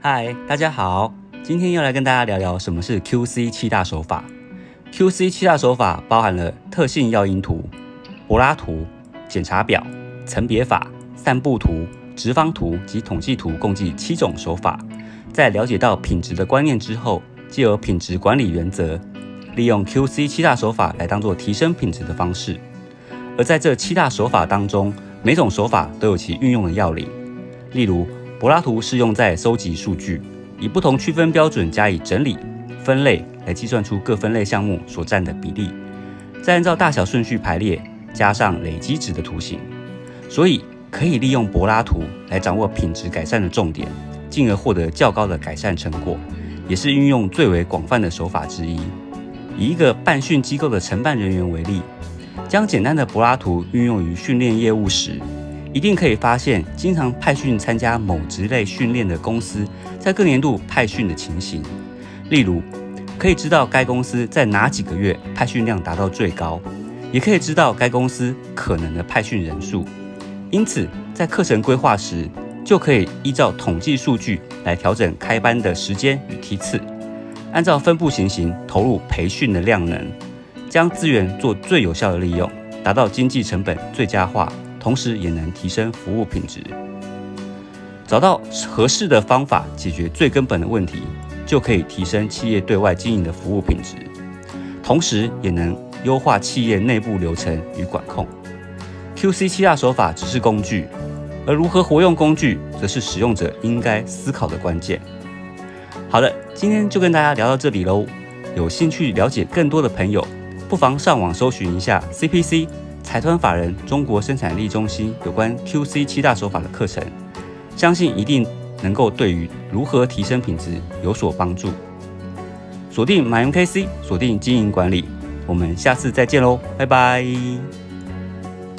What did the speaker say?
嗨，大家好，今天又来跟大家聊聊什么是 QC 七大手法。QC 七大手法包含了特性要因图、柏拉图、检查表、层别法、散布图、直方图及统计图，共计七种手法。在了解到品质的观念之后，借由品质管理原则，利用 QC 七大手法来当做提升品质的方式。而在这七大手法当中，每种手法都有其运用的要领。例如，柏拉图是用在搜集数据，以不同区分标准加以整理、分类，来计算出各分类项目所占的比例，再按照大小顺序排列，加上累积值的图形，所以可以利用柏拉图来掌握品质改善的重点，进而获得较高的改善成果，也是运用最为广泛的手法之一。以一个办训机构的承办人员为例，将简单的柏拉图运用于训练业务时，一定可以发现，经常派训参加某职类训练的公司，在各年度派训的情形。例如，可以知道该公司在哪几个月派训量达到最高，也可以知道该公司可能的派训人数。因此，在课程规划时，就可以依照统计数据来调整开班的时间与梯次，按照分布情形投入培训的量能，将资源做最有效的利用，达到经济成本最佳化。同时也能提升服务品质。找到合适的方法解决最根本的问题，就可以提升企业对外经营的服务品质，同时也能优化企业内部流程与管控。QC 七大手法只是工具，而如何活用工具，则是使用者应该思考的关键。好的，今天就跟大家聊到这里喽。有兴趣了解更多的朋友，不妨上网搜寻一下 CPC。财团法人中国生产力中心有关 QC 七大手法的课程，相信一定能够对于如何提升品质有所帮助。锁定 MyMKC，锁定经营管理，我们下次再见喽，拜拜。